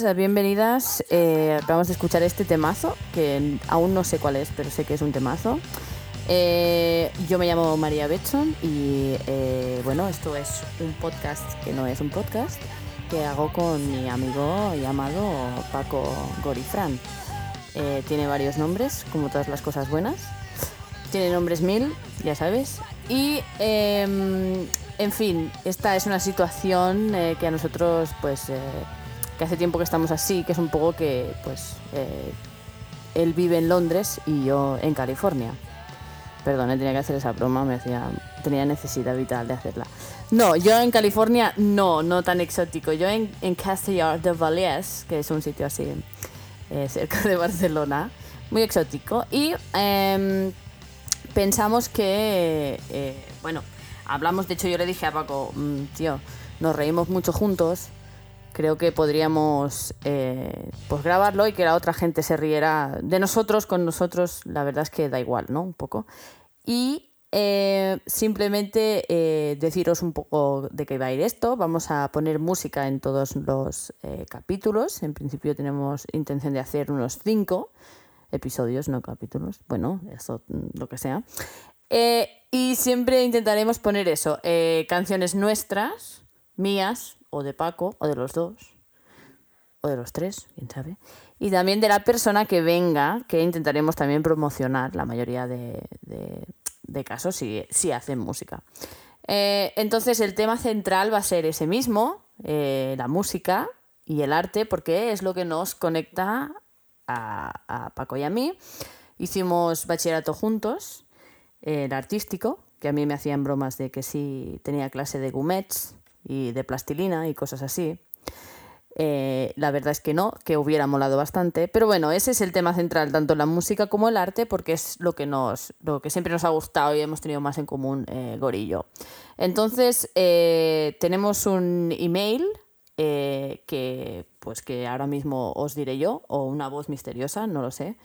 Eh, bienvenidas. Eh, acabamos de escuchar este temazo, que aún no sé cuál es, pero sé que es un temazo. Eh, yo me llamo María Betson y eh, bueno, esto es un podcast que no es un podcast que hago con mi amigo llamado Paco Gorifran. Tiene varios nombres, como todas las cosas buenas. Tiene nombres mil, ya sabes. Y em, en fin, esta es una situación que a nosotros, pues, que hace tiempo que estamos así, que es un poco que, pues, eh, él vive en Londres y yo en California. Perdón, eh, tenía que hacer esa broma, me hacía, tenía necesidad vital de hacerla. No, yo en California no, no tan exótico. Yo en, en Castellar de Vallès, que es un sitio así eh, cerca de Barcelona, muy exótico. Y em, pensamos que, bueno, hablamos, de hecho yo le dije a Paco, "Mm, tío, nos reímos mucho juntos, creo que podríamos eh, pues grabarlo y que la otra gente se riera de nosotros, con nosotros, la verdad es que da igual, ¿no? Un poco. Y eh, simplemente eh, deciros un poco de qué va a ir esto. Vamos a poner música en todos los capítulos. En principio tenemos intención de hacer unos cinco episodios, no capítulos. Bueno, eso mm, lo que sea. Y siempre intentaremos poner eso, canciones nuestras, mías, o de Paco, o de los dos, o de los tres, quién sabe. Y también de la persona que venga, que intentaremos también promocionar la mayoría de, de- casos si, si hacen música. Eh, entonces el tema central va a ser ese mismo, eh, la música y el arte, porque es lo que nos conecta a, a Paco y a mí. Hicimos bachillerato juntos, eh, el artístico, que a mí me hacían bromas de que sí tenía clase de gumets y de plastilina y cosas así. Eh, la verdad es que no, que hubiera molado bastante. Pero bueno, ese es el tema central, tanto la música como el arte, porque es lo que, nos, lo que siempre nos ha gustado y hemos tenido más en común eh, Gorillo. Entonces, eh, tenemos un email que, pues que ahora mismo os diré yo, o una voz misteriosa, no lo sé.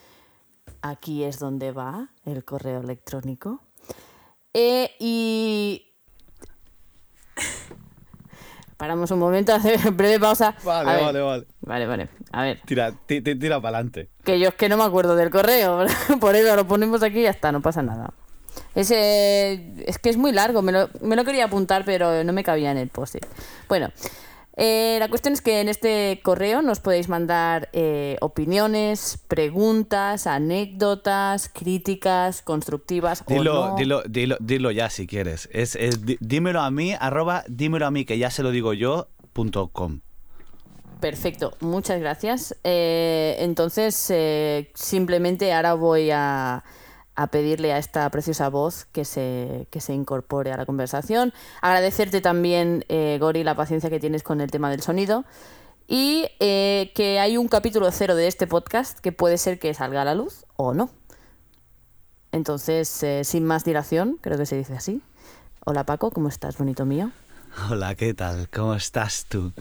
Aquí es donde va el correo electrónico. Y Paramos un momento, hacer breve pausa. Vale, ver. vale, vale. Vale, vale. A ver, Tira, ti- ti- tira para adelante. que yo es que no me acuerdo del correo, por eso lo ponemos aquí y ya está, no pasa nada. Ese, es que es muy largo, me lo, me lo quería apuntar, pero no me cabía en el post Bueno, eh, la cuestión es que en este correo nos podéis mandar eh, opiniones, preguntas, anécdotas, críticas, constructivas. o Dilo, no. dilo, dilo, dilo ya si quieres. Es, es dímelo a mí, arroba dímelo a mí, que ya se lo digo yo, punto com. Perfecto, muchas gracias. Eh, entonces, eh, simplemente ahora voy a, a pedirle a esta preciosa voz que se, que se incorpore a la conversación. Agradecerte también, eh, Gori, la paciencia que tienes con el tema del sonido. Y eh, que hay un capítulo cero de este podcast que puede ser que salga a la luz o no. Entonces, eh, sin más dilación, creo que se dice así. Hola Paco, ¿cómo estás, bonito mío? Hola, ¿qué tal? ¿Cómo estás tú?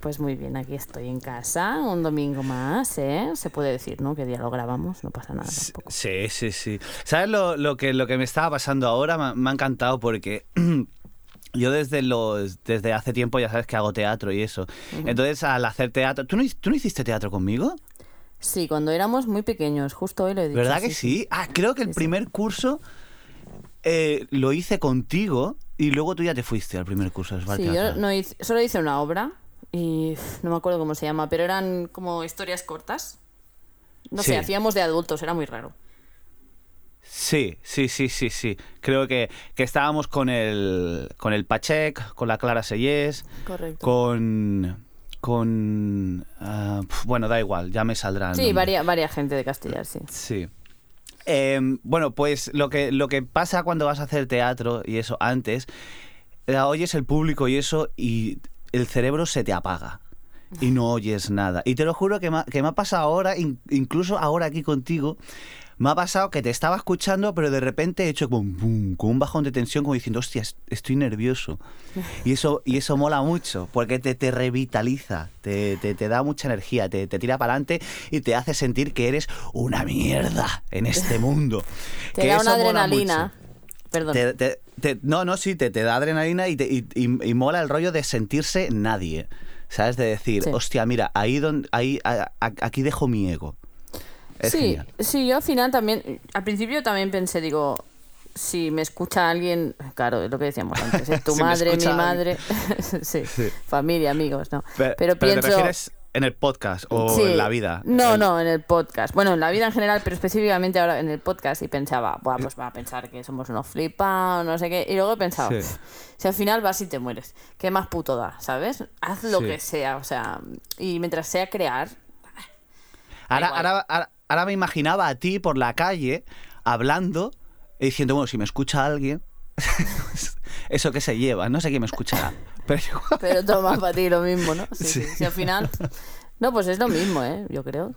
Pues muy bien, aquí estoy en casa, un domingo más, ¿eh? Se puede decir, ¿no? Que día lo grabamos, no pasa nada tampoco. Sí, sí, sí. ¿Sabes lo, lo que, lo que me estaba pasando ahora? Me, me ha encantado porque yo desde, los, desde hace tiempo ya sabes que hago teatro y eso. Entonces, al hacer teatro... ¿tú no, ¿Tú no hiciste teatro conmigo? Sí, cuando éramos muy pequeños, justo hoy lo he dicho. ¿Verdad que sí? Ah, creo que el Sí, sí. primer curso eh, lo hice contigo y luego tú ya te fuiste al primer curso de Sí, yo no hice, solo hice una obra y no me acuerdo cómo se llama, pero eran como historias cortas. No Sí. sé, hacíamos de adultos, era muy raro. Sí, sí, sí, sí, sí. Creo que, que estábamos con el, con el Pachek, con la Clara Sellés, Correcto. con... con ah, bueno, da igual, ya me saldrá. el Sí, nombre. varia, varia gente de Castellar, sí. Sí. Em, bueno, pues lo que, lo que pasa cuando vas a hacer teatro y eso antes, eh, oyes el público y eso y el cerebro se te apaga y no oyes nada. Y te lo juro que me, ha- que me ha pasado ahora, in- incluso ahora aquí contigo, me ha pasado que te estaba escuchando, pero de repente he hecho como un, como un bajón de tensión, como diciendo, hostia, est- estoy nervioso. Y eso, y eso mola mucho, porque te, te revitaliza, te, te- te da mucha energía, te, te tira para adelante y te hace sentir que eres una mierda en este mundo. Te Que da eso una adrenalina. Perdón. Te- te- te- no, no, sí, te, da adrenalina y, te- y- y- y mola el rollo de sentirse nadie. ¿Sabes? De decir, Sí. hostia, mira, ahí donde, ahí, a- a- aquí dejo mi ego. Es sí, genial. sí, yo al final también, al principio también pensé, digo, si me escucha alguien, claro, es lo que decíamos antes, ¿eh? tu Si madre, mi madre, sí, familia, amigos, no. Pe- Pero, ¿Te pienso... refieres en el podcast o Sí. en la vida? No, El- no, en el podcast. Bueno, en la vida en general, pero específicamente ahora en el podcast y pensaba, Buah, pues va a pensar que somos unos flipados, no sé qué. Y luego he pensado, Sí. "Pff, si al final vas y te mueres, ¿qué más puto da? ¿Sabes? Haz lo Sí. que sea, o sea, y mientras sea crear, ahora, ahora, ahora me imaginaba a ti por la calle hablando y diciendo, bueno, si me escucha alguien, eso que se lleva, no sé quién me escuchará. Pero pero toma para ti lo mismo, ¿no? Sí, sí, al final. No, pues es lo mismo, ¿eh? Yo creo.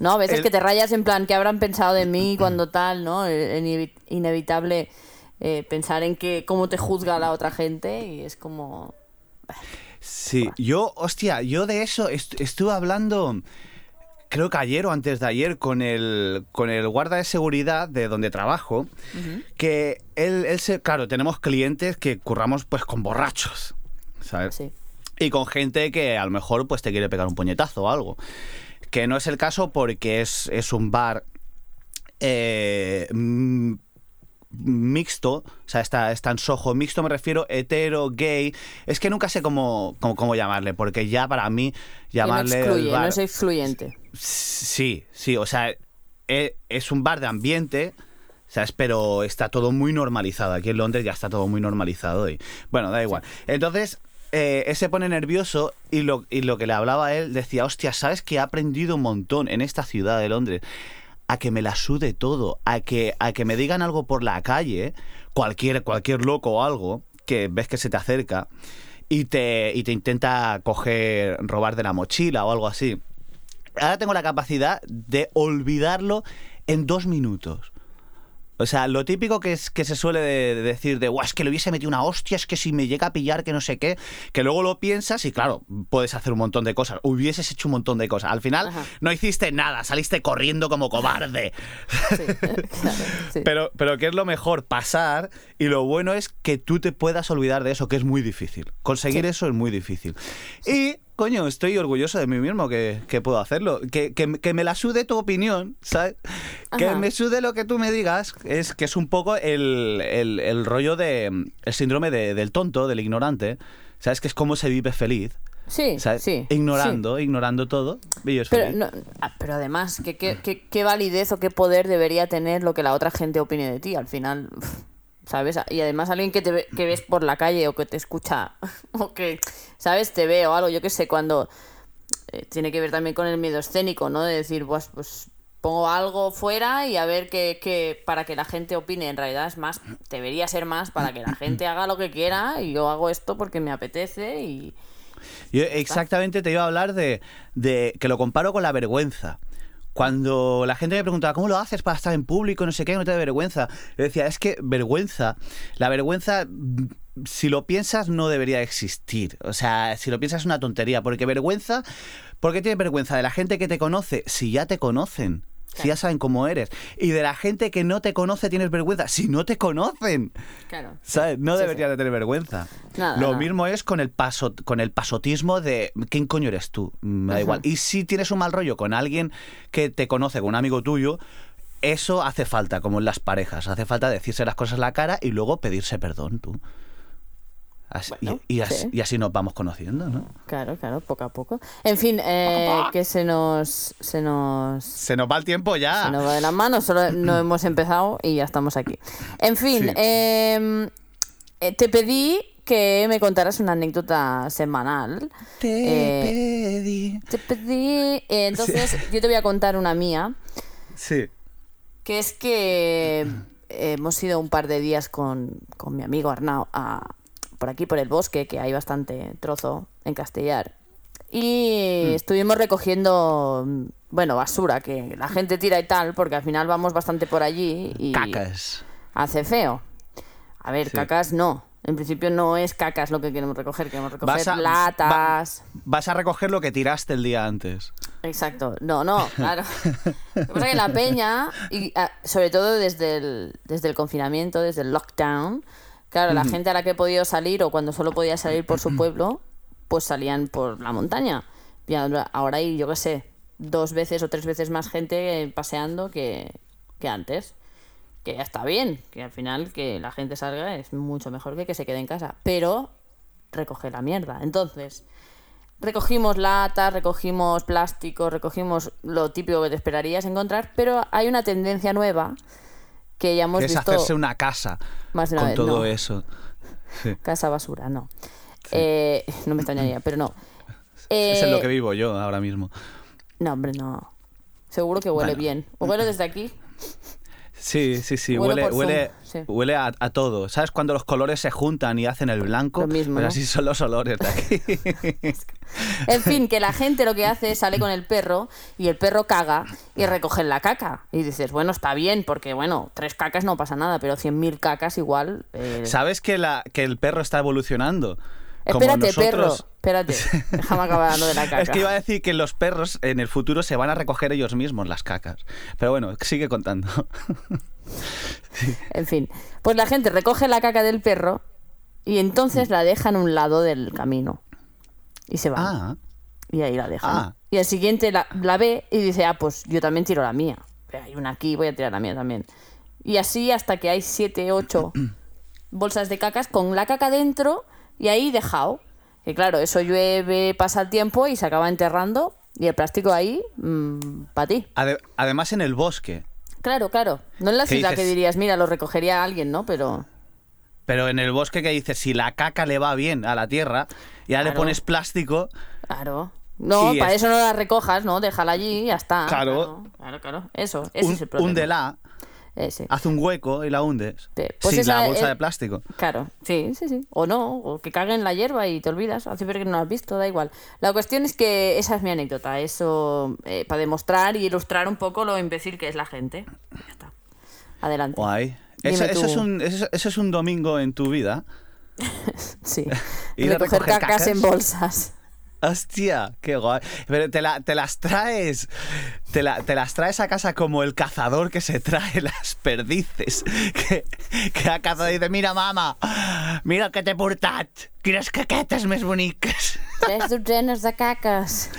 No, a veces El- que te rayas en plan, ¿qué habrán pensado de mí cuando tal, ¿no? Eh, inevi- Inevitable eh, pensar en que cómo te juzga la otra gente y es como. Sí, yo, hostia, yo de eso est- estuve hablando, creo que ayer o antes de ayer, con el, con el guarda de seguridad de donde trabajo, que él, él se, claro, tenemos clientes que curramos pues con borrachos, ¿sabes? Sí. Y con gente que a lo mejor pues te quiere pegar un puñetazo o algo. Que no es el caso porque es, es un bar eh, mixto, o sea, está, está en sojo mixto, me refiero hetero, gay. Es que nunca sé cómo, cómo, cómo llamarle, porque ya para mí no llamarle el excluye, bar- no es excluyente. Sí, sí, o sea, e- es un bar de ambiente, ¿sabes? Pero está todo muy normalizado. Aquí en Londres ya está todo muy normalizado y, bueno, da igual. Entonces, eh, él se pone nervioso y lo, y lo que le hablaba a él decía, hostia, ¿sabes que he aprendido un montón en esta ciudad de Londres? A que me la sude todo, a que, a que me digan algo por la calle, cualquier, cualquier loco o algo, que ves que se te acerca y te, y te intenta coger, robar de la mochila o algo así ahora tengo la capacidad de olvidarlo en dos minutos. O sea, lo típico que, es, que se suele de- de decir de, "Buah, es que le hubiese metido una hostia, es que si me llega a pillar, que no sé qué, que luego lo piensas y claro, puedes hacer un montón de cosas. Hubieses hecho un montón de cosas. Al final Ajá. no hiciste nada, saliste corriendo como cobarde. Sí, claro, sí. Pero, pero ¿qué es lo mejor? Pasar y lo bueno es que tú te puedas olvidar de eso, que es muy difícil. Conseguir Sí. eso es muy difícil. Y, coño, estoy orgulloso de mí mismo que, que puedo hacerlo. Que, que- que me la sude tu opinión, ¿sabes? Que me sude lo que tú me digas, es que es un poco el, el- el rollo de... el síndrome de- del tonto, del ignorante. ¿Sabes? Que es como se vive feliz. Sí, ¿sabes? sí. Ignorando, ignorando todo. Pero, no- ah, pero además, ¿qué, qué, qué- qué validez o qué poder debería tener lo que la otra gente opine de ti? Al final, ¿sabes? Y además alguien que te ve- que ves por la calle o que te escucha o que, ¿sabes? Te ve o algo, yo qué sé, cuando eh, tiene que ver también con el miedo escénico, ¿no? De decir, pues, pues pongo algo fuera y a ver qué- para que la gente opine. En realidad es más, debería ser más para que la gente haga lo que quiera y yo hago esto porque me apetece y... Yo exactamente te iba a hablar de, de que lo comparo con la vergüenza. Cuando la gente me preguntaba, ¿cómo lo haces para estar en público? No sé qué, no te da vergüenza. Yo decía, es que vergüenza, la vergüenza, mm, si lo piensas, no debería existir. O sea, si lo piensas es una tontería, porque vergüenza, ¿por qué tienes vergüenza? De la gente que te conoce, si ya te conocen. Si ya Claro. saben cómo eres. Y de la gente que no te conoce tienes vergüenza. Si no te conocen. Claro. ¿Sabes? No Sí, deberías de tener vergüenza. Nada, Lo nada. mismo es con el paso, con el pasotismo de ¿quién coño eres tú? Me da Ajá. igual. Y si tienes un mal rollo con alguien que te conoce, con un amigo tuyo, eso hace falta, como en las parejas. Hace falta decirse las cosas a la cara y luego pedirse perdón tú. Así- y- Bueno, y, así, sí. y así nos vamos conociendo, ¿no? Claro, claro, poco a poco. En fin, eh, que se nos, se nos, Se nos va el tiempo ya. se nos va de las manos, solo no hemos empezado y ya estamos aquí. En fin, Sí. em, eh, te pedí que me contaras una anécdota semanal. Te Eh, pedí. Te pedí, eh, entonces yo te voy a contar una mía, Sí. que es que hemos ido un par de días con, con mi amigo Arnau a, por aquí, por el bosque, que hay bastante trozo en Castellar. Y estuvimos recogiendo, mm, bueno, basura, que la gente tira y tal, porque al final vamos bastante por allí y Cacas. hace feo. A ver, Sí. cacas no. En principio no es cacas lo que queremos recoger, queremos recoger Vas a- latas. Vas a recoger lo que tiraste el día antes. Exacto, no, no, claro. Lo que pasa es que la peña, y ah, sobre todo desde el, desde el confinamiento, desde el lockdown, claro, la gente a la que he podido salir o cuando solo podía salir por su pueblo, pues salían por la montaña. Y ahora hay, yo qué sé, dos veces o tres veces más gente eh, paseando que, que antes. Que ya está bien, que al final que la gente salga es mucho mejor que que se quede en casa. Pero recoge la mierda. Entonces, recogimos latas, recogimos plástico, recogimos lo típico que te esperarías encontrar, pero hay una tendencia nueva que ya hemos es visto hacerse una casa más de una con vez. todo no. eso. Sí. Casa basura, no. Eh, no me extrañaría, pero no. Es en lo Eh, que vivo yo ahora mismo. No, hombre, no. Seguro que huele Bueno. bien. Huele desde aquí. Sí, sí, sí, Huele huele, huele, Zoom, sí. huele a, a todo. ¿Sabes cuando los colores se juntan y hacen el blanco? Lo mismo, Pues ¿no? así son los olores de aquí. En fin, que la gente lo que hace es sale con el perro y el perro caga y recogen la caca. Y dices, bueno, está bien, porque bueno, tres cacas no pasa nada, pero cien mil cacas igual. eh, ¿Sabes que, la, que el perro está evolucionando? Como Espérate, perro. Espérate. Déjame acabar lo de la caca. Es que iba a decir que los perros en el futuro se van a recoger ellos mismos las cacas. Pero bueno, sigue contando. En fin, pues la gente recoge la caca del perro y entonces la deja en un lado del camino. Y se va. Ah, Y ahí la dejan. Ah. Y el siguiente la, la ve y dice, ah, pues yo también tiro la mía. Hay una aquí, voy a tirar la mía también. Y así hasta que hay siete, ocho bolsas de cacas con la caca dentro y ahí dejado. Y claro, eso llueve, pasa el tiempo y se acaba enterrando y el plástico ahí, para ti. ade- además en el bosque. Claro, claro. No en la ¿Qué ciudad que dirías, mira, lo recogería alguien, ¿no? Pero... Pero en el bosque que dices, si la caca le va bien a la tierra, ya le pones plástico, Claro. No, para es- eso no la recojas, ¿no? Déjala allí y ya está. Claro. Claro, claro. claro. Eso, ese un- es el problema. Ese. haz un hueco y la hundes. Pues sin esa la bolsa de plástico. Claro, sí, sí, sí. O no, o que caguen la hierba y te olvidas. Hace ver que no lo has visto, da igual. La cuestión es que esa es mi anécdota. Eso eh, para demostrar y ilustrar un poco lo imbécil que es la gente. Ya está. Adelante. Guay. Eso, es un, eso, eso es un domingo en tu vida. Sí. Ir Recoger recoger cacas, en bolsas. Hostia, qué guay. Pero te, la- te las traes. Te, la- te las traes a casa como el cazador que se trae las perdices. Que, que a casa dice, mira mamá, mira que t'he portat. Quines caquetes més boniques. Tres dotzenas de cacas.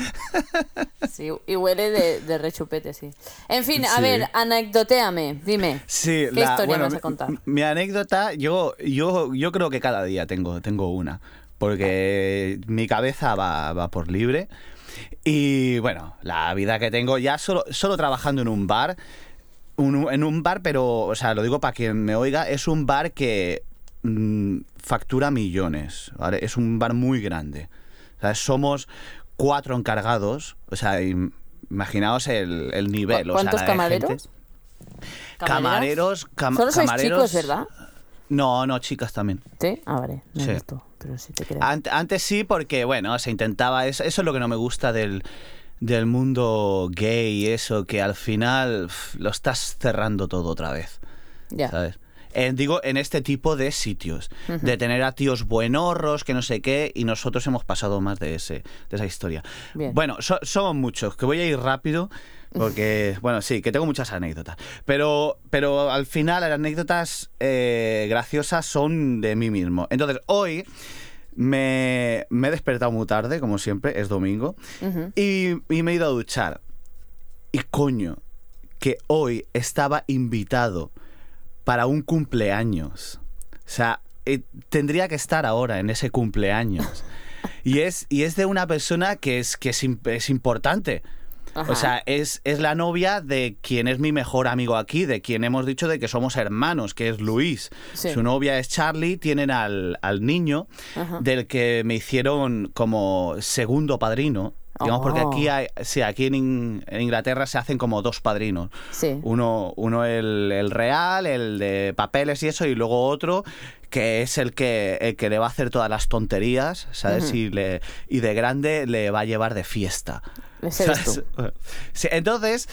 Sí, y huele de, de rechupete, sí. En fin, a Sí. ver, anecdoteame, dime. Sí, ¿Qué la- historia bueno, vas a contar? Mi, mi anécdota, yo, yo, yo creo que cada día tengo, tengo una. Porque mi cabeza va, va por libre. Y bueno, la vida que tengo ya solo, solo trabajando en un bar. un- en un bar, pero, o sea, lo digo para quien me oiga, es un bar que mm, factura millones. ¿vale? Es un bar muy grande. O sea, somos cuatro encargados. O sea, im- imaginaos el, el nivel. ¿Cu- o sea, ¿Cuántos gente. camareros? Camareros, cam- Solo sois camareros. chicos, ¿verdad? No, no, chicas también. Sí, ah, vale, no Sí. visto, pero sí te creo. Ant- antes sí, porque, bueno, se intentaba. Eso, eso es lo que no me gusta del, del mundo gay eso, que al final lo estás cerrando todo otra vez. ya. ¿Sabes? Digo, en este tipo de sitios, de tener a tíos buenorros, que no sé qué, y nosotros hemos pasado más de, ese, de esa historia. Bien. Bueno, so- somos muchos, que voy a ir rápido, porque, bueno, sí, que tengo muchas anécdotas, pero, pero al final las anécdotas eh, graciosas son de mí mismo. Entonces, hoy me, me he despertado muy tarde, como siempre, es domingo, y, y me he ido a duchar. Y coño, que hoy estaba invitado para un cumpleaños. O sea, eh, tendría que estar ahora en ese cumpleaños. Y es, y es de una persona que es, que es, im- es importante. Ajá. O sea, es, es la novia de quien es mi mejor amigo aquí, de quien hemos dicho de que somos hermanos, que es Luis. Sí. Su novia es Charlie, tienen al, al niño, Ajá. del que me hicieron como segundo padrino. Digamos, porque Oh. aquí, hay, sí, aquí en, In- en Inglaterra se hacen como dos padrinos. Sí. Uno, uno el, el real, el de papeles y eso, y luego otro que es el que, el que le va a hacer todas las tonterías, ¿sabes? Ujú. y, le, y de grande le va a llevar de fiesta. ¿Sabes? Sí, entonces,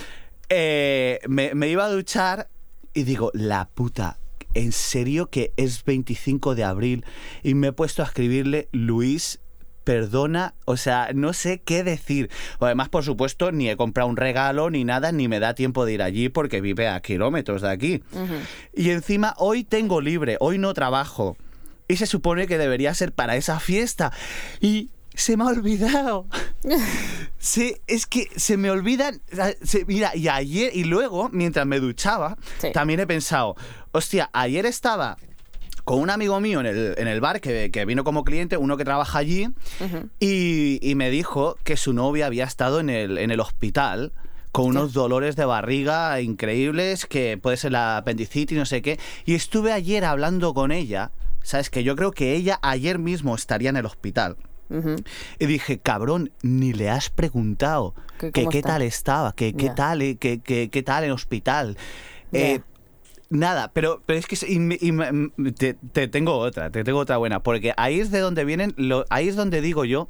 eh, me, me iba a duchar y digo, la puta, ¿en serio que es 25 de abril? Y me he puesto a escribirle, Luis, perdona, o sea, no sé qué decir. Además, por supuesto, ni he comprado un regalo ni nada, ni me da tiempo de ir allí porque vive a kilómetros de aquí. Y encima, hoy tengo libre, hoy no trabajo. Y se supone que debería ser para esa fiesta. Y se me ha olvidado. Sí, es que se me olvidan. se- mira, y ayer, y luego, mientras me duchaba, Sí. también he pensado, hostia, ayer estaba con un amigo mío en el, en el bar que, que vino como cliente, uno que trabaja allí, y, y me dijo que su novia había estado en el, en el hospital con unos dolores de barriga increíbles, que puede ser la apendicitis, no sé qué. Y estuve ayer hablando con ella, ¿sabes? Que yo creo que ella ayer mismo estaría en el hospital. Y dije, cabrón, ni le has preguntado ¿Qué- que qué tal estaba, que qué tal, que, qué tal en hospital. Eh, nada, pero, pero es que y y me- te, te tengo otra, te tengo otra buena, porque ahí es de donde vienen, lo- ahí es donde digo yo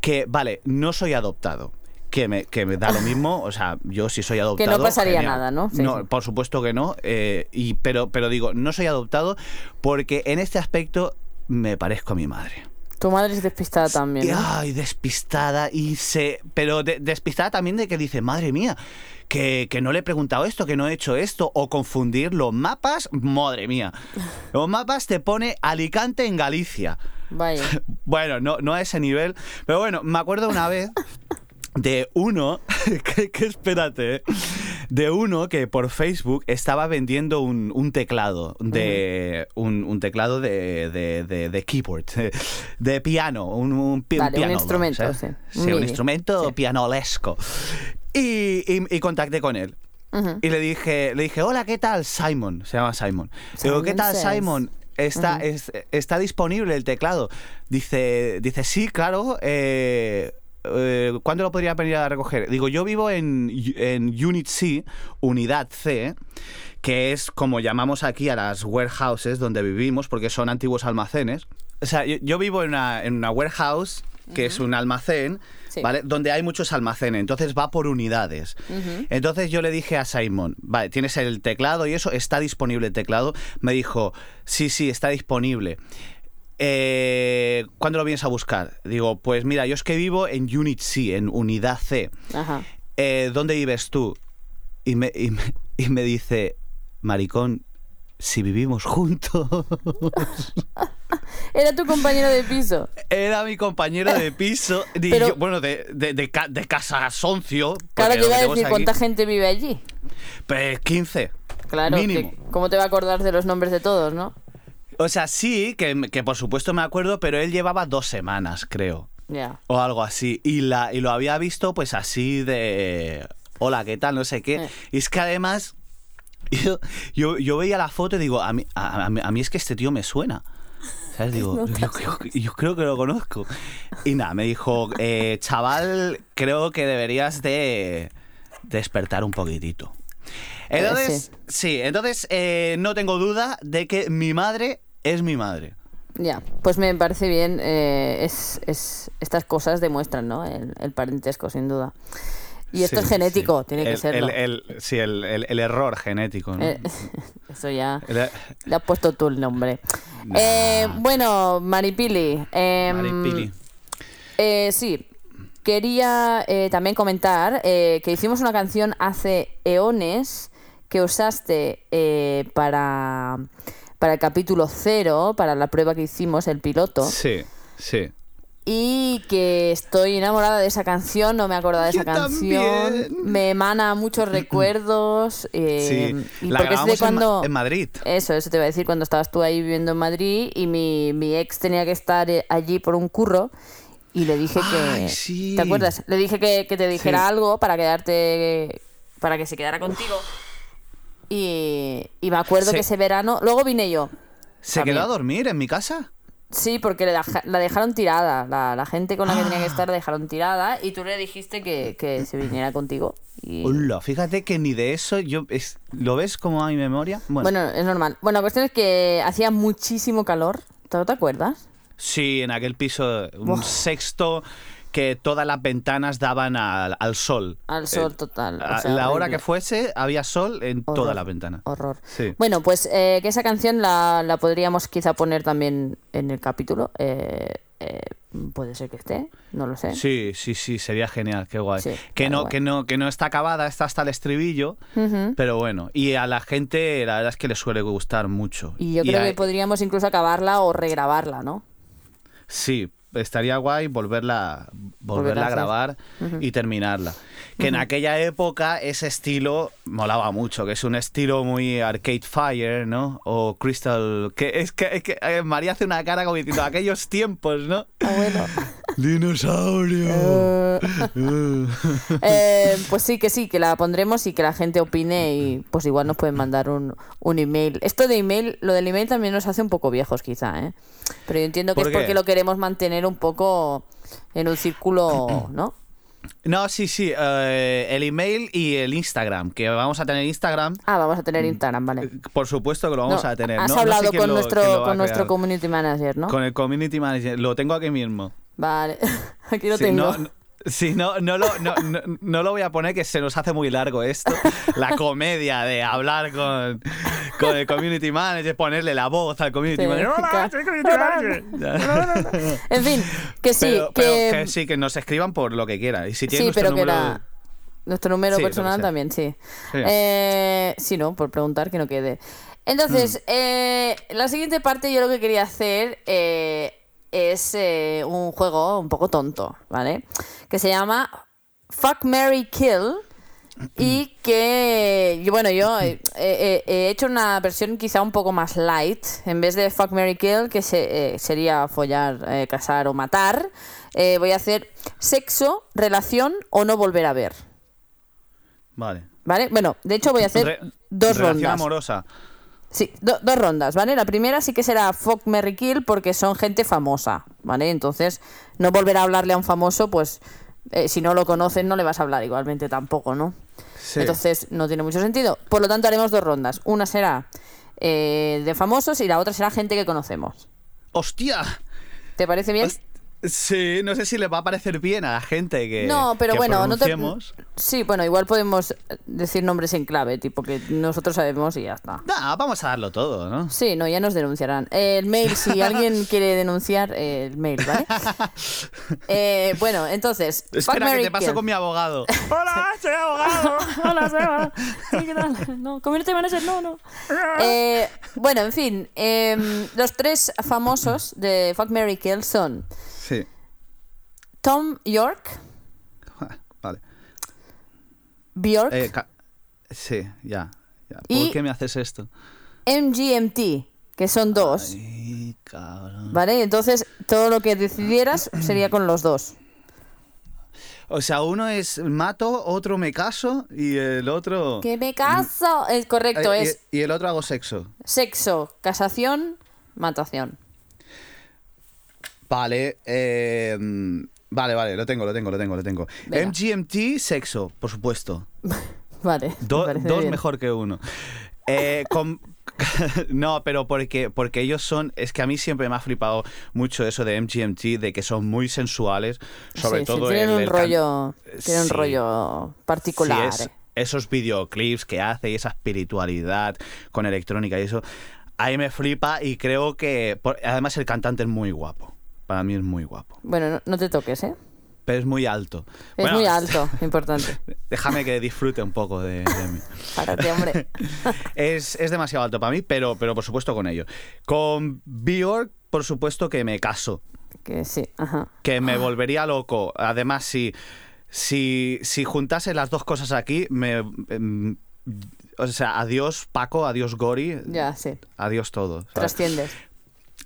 que, vale, no soy adoptado. Que me, que me da lo mismo, o sea, yo si soy adoptado. pasaría genial. nada, ¿no? Sí, no, sí. por supuesto que no. eh, y, pero, pero digo, no soy adoptado porque en este aspecto me parezco a mi madre. Tu madre es despistada también. Ay, despistada y se... Pero de- despistada también de que dice, madre mía, que, que no le he preguntado esto, que no he hecho esto, o confundir los mapas, madre mía. Los mapas te pone Alicante en Galicia. Vaya. Bueno, no, no a ese nivel, pero bueno, me acuerdo una vez de uno, que, que espérate, ¿eh? De uno que por Facebook estaba vendiendo un, un teclado, de un, un teclado de, de, de- de keyboard, de piano, un, un, Vale, un instrumento, sí. Sí, Un instrumento Sí. pianolesco. Y, y- y contacté con él. Y le dije, le dije, hola, ¿qué tal, Simon? Se llama Simon. Digo, ¿qué Simon tal, says. Simon? Está, es- está disponible el teclado. Dice, dice sí, claro. eh, eh, ¿Cuándo lo podría venir a recoger? Digo, yo vivo en, en Unit C, Unidad C, que es como llamamos aquí a las warehouses donde vivimos, porque son antiguos almacenes. O sea, yo, yo vivo en una, en una warehouse, que es un almacén, Sí. ¿vale? Donde hay muchos almacenes, entonces va por unidades. Entonces yo le dije a Simon, vale, tienes el teclado y eso, está disponible el teclado. Me dijo, sí, sí, está disponible. Eh, ¿Cuándo lo vienes a buscar? Digo, pues mira, yo es que vivo en Unit C, en Unidad C. Ajá. Eh, ¿Dónde vives tú? Y me, y me- y me dice, maricón, si vivimos juntos. Era tu compañero de piso. Era mi compañero de piso, y Pero- yo- bueno, de, de, de, ca- de casa soncio. Claro, te iba a decir aquí. cuánta gente vive allí. Pues 15. Claro, Mínimo. que- ¿cómo te va a acordar de los nombres de todos, no? O sea, sí, que, que por supuesto me acuerdo, pero él llevaba dos semanas, creo. O algo así. Y, la, y lo había visto pues así de... Hola, ¿qué tal? No sé qué. Eh. Y es que además... Yo, yo, yo veía la foto y digo, a mí, a, a mí, a mí es que este tío me suena. ¿Sabes? Digo, yo, yo- yo creo que lo conozco. Y nada, me dijo, eh, chaval, creo que deberías de despertar un poquitito. Entonces, sí, entonces eh, no tengo duda de que mi madre es mi madre. Ya, pues me parece bien. eh, es, es- estas cosas demuestran, ¿no? El, el parentesco, sin duda. Y esto Sí, es genético, sí. tiene que El- serlo. el- el- sí, el, error genético. ¿no? Eh, eso ya. El- Le has puesto tú el nombre. Eh, bueno, Maripili. em, Maripili. eh, sí, quería eh, también comentar que hicimos una canción hace eones que usaste para, para el capítulo cero, para la prueba que hicimos, el piloto. Sí, sí. Y que estoy enamorada de esa canción, no me acordaba de Yo esa canción. Me emana muchos recuerdos. eh, sí. y La porque es de grabamos en Ma- cuando. en, Madrid. Eso, eso te iba a decir cuando estabas tú ahí viviendo en Madrid y mi, mi ex tenía que estar eh, allí por un curro y le dije que... Sí. ¿Te acuerdas? Le dije que, que te dijera Sí. algo para quedarte... para que se quedara contigo. Y, y me acuerdo Se- que ese verano... Luego vine yo. ¿Se también. quedó a dormir en mi casa? Sí, porque le deja- la dejaron tirada. La, la gente con la que tenía que estar la dejaron tirada y tú le dijiste que, que se viniera contigo. Y... Hola, fíjate que ni de eso yo es- ¿Lo ves como a mi memoria? Bueno, Bueno, es normal. Bueno, la cuestión es que hacía muchísimo calor. ¿Te, te acuerdas? sí, en aquel piso, un sexto que todas las ventanas daban al, al sol. Al sol Eh, total. o a sea, la hora que fuese, había sol en Horror, toda la ventana. Horror. Sí. Bueno, pues eh, que esa canción la, la podríamos quizá poner también en el capítulo. Eh, puede ser que esté, no lo sé. Sí, sí, sí, sería genial, qué guay. Sí, que, no, guay. que, no, que no está acabada, está hasta el estribillo, pero bueno. Y a la gente la verdad es que le suele gustar mucho. Y yo creo que podríamos incluso acabarla o regrabarla, ¿no? sí, estaría guay volverla, volverla a grabar y terminarla. Que en aquella época ese estilo molaba mucho, que es un estilo muy Arcade Fire, ¿no? O Crystal... Que es que, es que, eh, María hace una cara como diciendo aquellos tiempos, ¿no? Ah. Dinosaurio. Eh, eh, pues sí, que sí, que la pondremos y que la gente opine y pues igual nos pueden mandar un, un email. Esto de email, lo del email también nos hace un poco viejos quizá, ¿eh? Pero yo entiendo que ¿Por es porque lo queremos mantener un poco en un círculo, ¿no? No, sí, sí, eh, el email y el Instagram, que vamos a tener Instagram. Ah, vamos a tener Instagram, vale. Por supuesto que lo vamos No, a tener. Has No- no sé hablado quién con lo- nuestro, con nuestro community manager, ¿no? Con el community manager. Lo tengo aquí mismo. Vale, aquí lo Sí, tengo. no, no- sí, no, no, lo, no, no- no lo voy a poner que se nos hace muy largo esto. La comedia de hablar con, con el community manager, ponerle la voz al community Sí, manager. ¡Hola, soy community manager! En fin, que sí, pero, que... pero que sí, que nos escriban por lo que quieran. Y si tienen Sí, pero que era nuestro número Sí, personal también, sí. Sí. Eh, sí, no, por preguntar que no quede. Entonces, Mm. eh, la siguiente parte yo lo que quería hacer eh, es eh, un juego un poco tonto, ¿vale? Que se llama Fuck, Mary Kill. Y que, bueno, yo eh, eh, he hecho una versión quizá un poco más light. En vez de Fuck, Mary Kill, que se- eh, sería follar, eh, casar o matar, voy a hacer sexo, relación o no volver a ver. Vale. ¿Vale? Bueno, de hecho voy a hacer Re- dos relación rondas. amorosa. Sí, do- dos rondas, ¿vale? La primera sí que será Fuck, Mary Kill porque son gente famosa, ¿vale? Entonces, no volver a hablarle a un famoso, pues eh, si no lo conocen no le vas a hablar igualmente tampoco, ¿no? Sí. Entonces no tiene mucho sentido. Por lo tanto haremos dos rondas. Una será eh, de famosos y la otra será gente que conocemos. ¡Hostia! ¿Te parece bien? Sí, no sé si le va a parecer bien a la gente que. no, pero que bueno, no te... Sí, bueno, igual podemos decir nombres en clave, tipo que nosotros sabemos y ya está. Nah, vamos a darlo todo, ¿no? Sí, no, ya nos denunciarán. El mail, si alguien quiere denunciar, eh, el mail, ¿vale? Eh, bueno, entonces. fuck, Espera, que marry, te paso kill. con mi abogado. Hola, soy abogado. Hola, Seba. Sí, ¿qué tal? No, community manager, no, no. Eh, bueno, en fin. em, los tres famosos de Fuck Mary Kill son. Tom York, Vale. Bjork, Eh, sí, ya. ya. ¿Por Y- qué me haces esto? MGMT, que son dos. Ay, cabrón. ¿Vale? Entonces, todo lo que decidieras sería con los dos. O sea, uno es mato, otro me caso y el otro. Que me caso. Es correcto, Eh, y- es y, el otro hago sexo. sexo, casación, matación. Vale, eh, mm, vale, vale, lo tengo, lo tengo, lo tengo, lo tengo. Venga. MGMT, sexo, por supuesto. Vale. Do- dos bien. mejor que uno. Eh, con- no, pero porque, porque ellos son. Es que a mí siempre me ha flipado mucho eso de MGMT, de que son muy sensuales. Sobre Sí, sí, todo tienen el- un el rollo, tienen un rollo particular. Es- eh. esos videoclips que hace y esa espiritualidad con electrónica y eso. A mí me flipa y creo que. por- además, el cantante es muy guapo. Para mí es muy guapo. Bueno, no, no te toques, ¿eh? Pero es muy alto. Es Bueno, muy alto, importante. Déjame que disfrute un poco de, de mí. Párate, hombre. Es, es demasiado alto para mí, pero, pero por supuesto con ello. Con Bjork, por supuesto que me caso. Que sí, ajá. Que me volvería loco. Además, si, si, si juntase las dos cosas aquí, me. em, o sea, adiós Paco, adiós Gori, Ya, sí. adiós todo. ¿sabes? Trasciendes.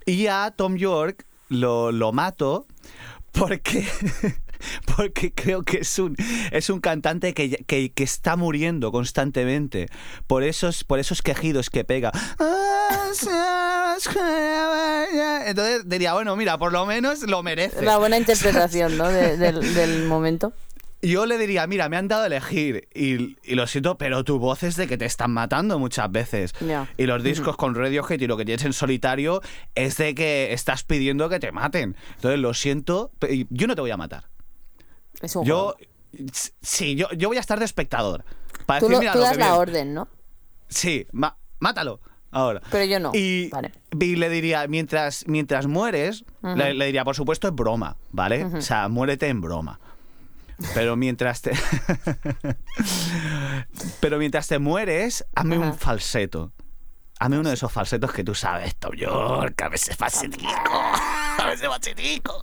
Y a Tom York lo, lo mato porque, porque creo que es un, es un cantante que, que, que está muriendo constantemente por esos, por esos quejidos que pega. Entonces diría, bueno, mira, por lo menos lo merece. La buena interpretación, ¿no? De- del, del momento. Yo le diría, mira, me han dado a elegir y, y lo siento, pero tu voz es de que te están matando muchas veces. Y los discos con Radiohead y lo que tienes en solitario es de que estás pidiendo que te maten. Entonces, lo siento, yo no te voy a matar. Es un Yo, juego. sí, yo, yo voy a estar de espectador. Para Tú, decir, lo- mira tú lo das que la viene. orden, ¿no? Sí, mátalo. Ahora. Pero yo no. Y, Vale. y le diría, mientras, mientras mueres, le, le diría, por supuesto, es broma, ¿vale? O sea, muérete en broma. Pero mientras te. Pero mientras te mueres, hazme Ajá. un falseto. Hazme uno de esos falsetos que tú sabes, Tom York, a veces falsetico. ¿Sabes de bachitico?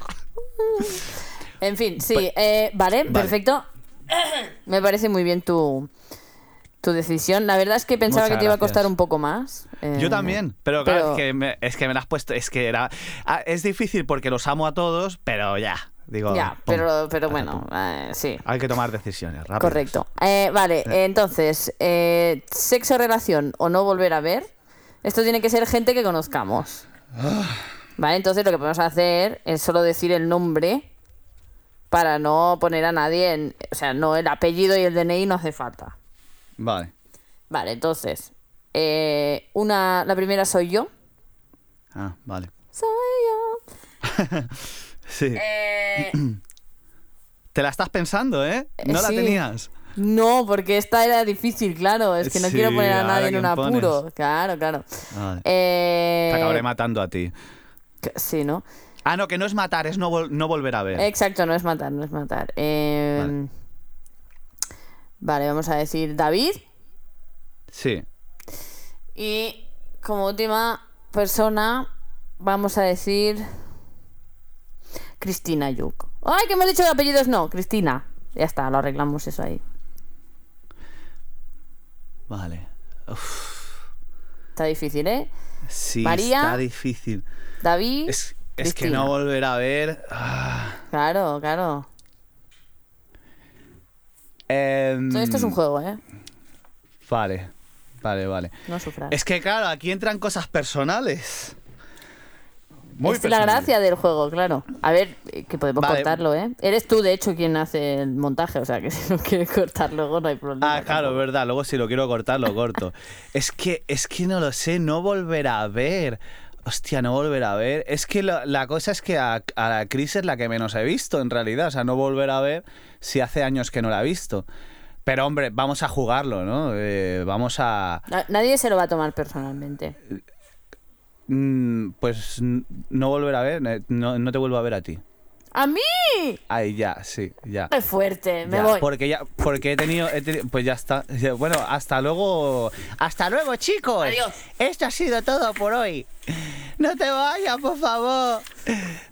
En fin, sí, Pues- eh, vale, Vale. perfecto. Me parece muy bien tu, tu decisión. La verdad es que pensaba Muchas que te iba a costar gracias. un poco más. eh, Yo también, pero claro, Es, que me, es que me la has puesto, es que era... ah, es difícil porque los amo a todos, pero ya, digo... Ya, pum, pero, pero pum. bueno, eh, sí. Hay que tomar decisiones, rápido. Correcto. Eh, vale, entonces, eh, sexo, relación o no volver a ver. Esto tiene que ser gente que conozcamos. Vale, entonces lo que podemos hacer es solo decir el nombre para no poner a nadie en. O sea, no el apellido y el DNI no hace falta. Vale. Vale, entonces. eh, una, la primera soy yo. Ah, vale. Soy yo. Sí. Eh, Te la estás pensando, ¿eh? No la sí. tenías. no, porque esta era difícil, claro. Es que no Sí, quiero poner a nadie en un apuro. Claro, claro. Eh, Te acabaré matando a ti. Sí, ¿no? Ah, no, que no es matar, es no, vol- no volver a ver. Exacto, no es matar, no es matar. Eh, vale. vamos a decir David. Sí. Y como última persona, vamos a decir Cristina Yuk. ¡Ay, que hemos dicho de apellidos! No, Cristina. Ya está, lo arreglamos eso ahí. Vale. Uf, Está difícil, ¿eh? sí, María. está difícil. David. Es, es que no volver a ver. ah. Claro, claro. Em, Todo esto es un juego, ¿eh? Vale, vale, vale. No sufras. Es que claro, aquí entran cosas personales. Muy es la gracia del juego, claro. A ver, eh, que podemos Vale. cortarlo, ¿eh? Eres tú, de hecho, quien hace el montaje, o sea que si no quieres cortar luego no hay problema. Ah, claro, tampoco. verdad. Luego si lo quiero cortar, lo corto. es que, es que no lo sé, no volver a ver. Hostia, no volver a ver. Es que la, la cosa es que a, a la Cris es la que menos he visto, en realidad. O sea, no volver a ver si hace años que no la he visto. Pero hombre, vamos a jugarlo, ¿no? Eh, vamos a... Na- Nadie se lo va a tomar personalmente. Mm, pues no volver a ver, eh, no, no te vuelvo a ver a ti. ¡A mí! Ahí ya, sí, ya. ¡Qué fuerte! Me Ya, voy. Porque ya, porque he tenido, he pues ya está. Bueno, hasta luego. Hasta luego, chicos. Adiós. Esto ha sido todo por hoy. No te vayas, por favor.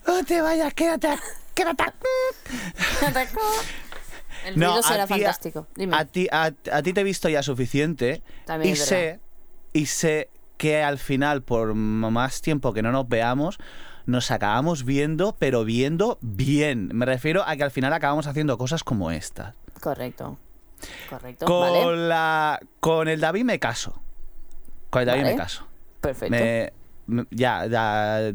No te vayas, quédate, quédate. El ruido será ti- fantástico. Dime. A ti, a, a te he visto ya suficiente. También y es sé, y sé que al final, por más tiempo que no nos veamos, nos acabamos viendo, pero viendo bien. Me refiero a que al final acabamos haciendo cosas como esta. Correcto. Correcto. Con, Vale. la, con el David me caso. Con el David Vale. me caso. Perfecto. Me- me- ya, ya,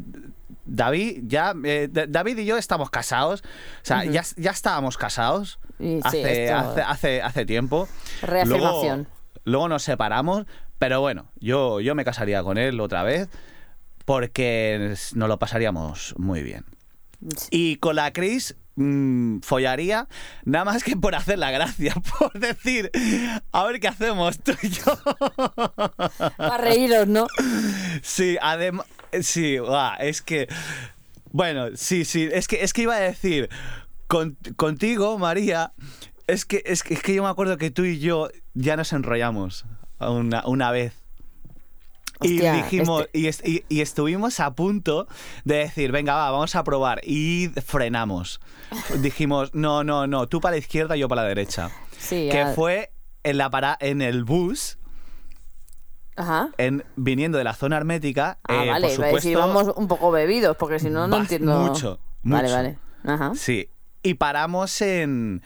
David, ya, eh, Da- David y yo estamos casados. O sea, ya, ya estábamos casados Y sí, hace, esto- hace, hace, hace tiempo. Reafirmación. Luego, luego nos separamos, pero bueno, yo, yo me casaría con él otra vez porque nos lo pasaríamos muy bien. Y con la Cris mm, follaría nada más que por hacer la gracia, por decir, a ver qué hacemos tú y yo. Para reíros, ¿no? Sí, además, sí, guau, es que, bueno, sí, sí, es que, es que iba a decir, con- contigo, María, es que, es, que, es que yo me acuerdo que tú y yo ya nos enrollamos una, una vez. Y dijimos, este- y, est- y- y estuvimos a punto de decir, venga, va, vamos a probar. Y frenamos. Dijimos, no, no, no, tú para la izquierda, yo para la derecha. Sí, Que ya- fue en, la para en el bus, Ajá. en, viniendo de la zona hermética. Ah, eh, vale, por decir, vamos un poco bebidos, porque si no, no entiendo. mucho, Vale, mucho. vale. Ajá. Sí. Y paramos en,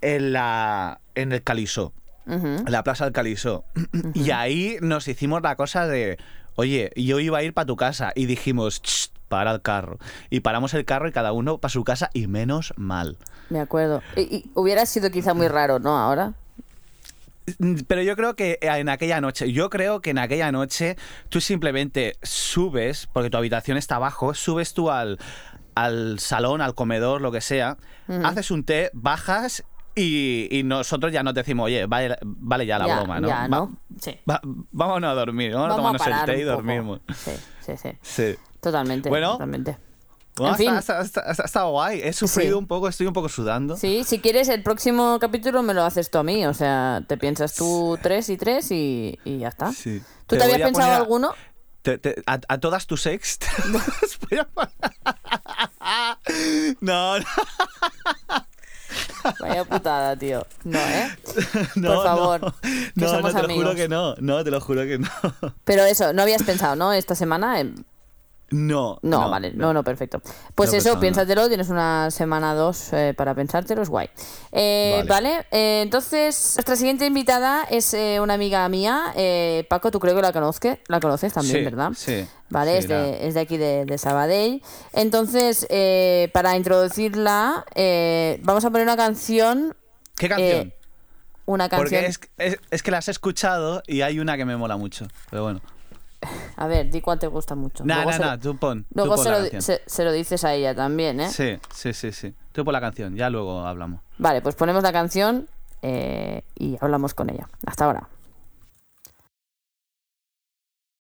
en, la, en el Calisó, La Plaza del Calisó. Y ahí nos hicimos la cosa de, oye, yo iba a ir para tu casa. Y dijimos, "Ch, para el carro. Y paramos el carro y cada uno para su casa y menos mal. De acuerdo. Y, y hubiera sido quizá muy raro, ¿no? Ahora. Pero yo creo que en aquella noche, yo creo que en aquella noche tú simplemente subes, porque tu habitación está abajo, subes tú al, al salón, al comedor, lo que sea, haces un té, bajas y, y nosotros ya no te decimos, oye, vale, vale ya la ya, broma, ¿no? Ya, Va- ¿no? Sí. va- vámonos a dormir, vamos, a tomarnos el parar té y dormimos. Sí, sí, sí. Sí. Totalmente. Bueno. Totalmente. Bueno, En fin. está, está- está- está guay. He sufrido Sí. un poco, estoy un poco sudando. Sí, si quieres, el próximo capítulo me lo haces tú a mí. O sea, te piensas tú tres y tres y, y ya está. Sí. ¿Tú Te te habías pensado a- alguno? Te- te- a, a todas tus ex. No, no, Vaya putada, tío. No, ¿eh? no, Por favor, no, que no, somos no, te lo juro que no, no, te lo juro que no. Pero eso, no habías pensado, ¿no? Esta semana. en- No, No, vale, no, no, perfecto. Pues No he eso, piénsatelo, tienes una semana dos eh, para pensártelo, es guay. Eh, vale, Vale. eh, entonces, nuestra siguiente invitada es eh, una amiga mía, eh, Paco, tú creo que la conoces, la conoces también, Sí, ¿verdad? sí, Vale, sí, es, de, la- es de aquí de, de Sabadell. Entonces, eh, para introducirla, eh, vamos a poner una canción. ¿Qué canción? una canción. Porque es, es, es que la has escuchado y hay una que me mola mucho. Pero bueno. A ver, di cuál te gusta mucho. No, no, no, tú pon. tú Luego pon se la lo, se- se lo dices a ella también, ¿eh? Sí, sí, sí, sí. Tú pon la canción, ya luego hablamos. Vale, pues ponemos la canción eh, y hablamos con ella. Hasta ahora.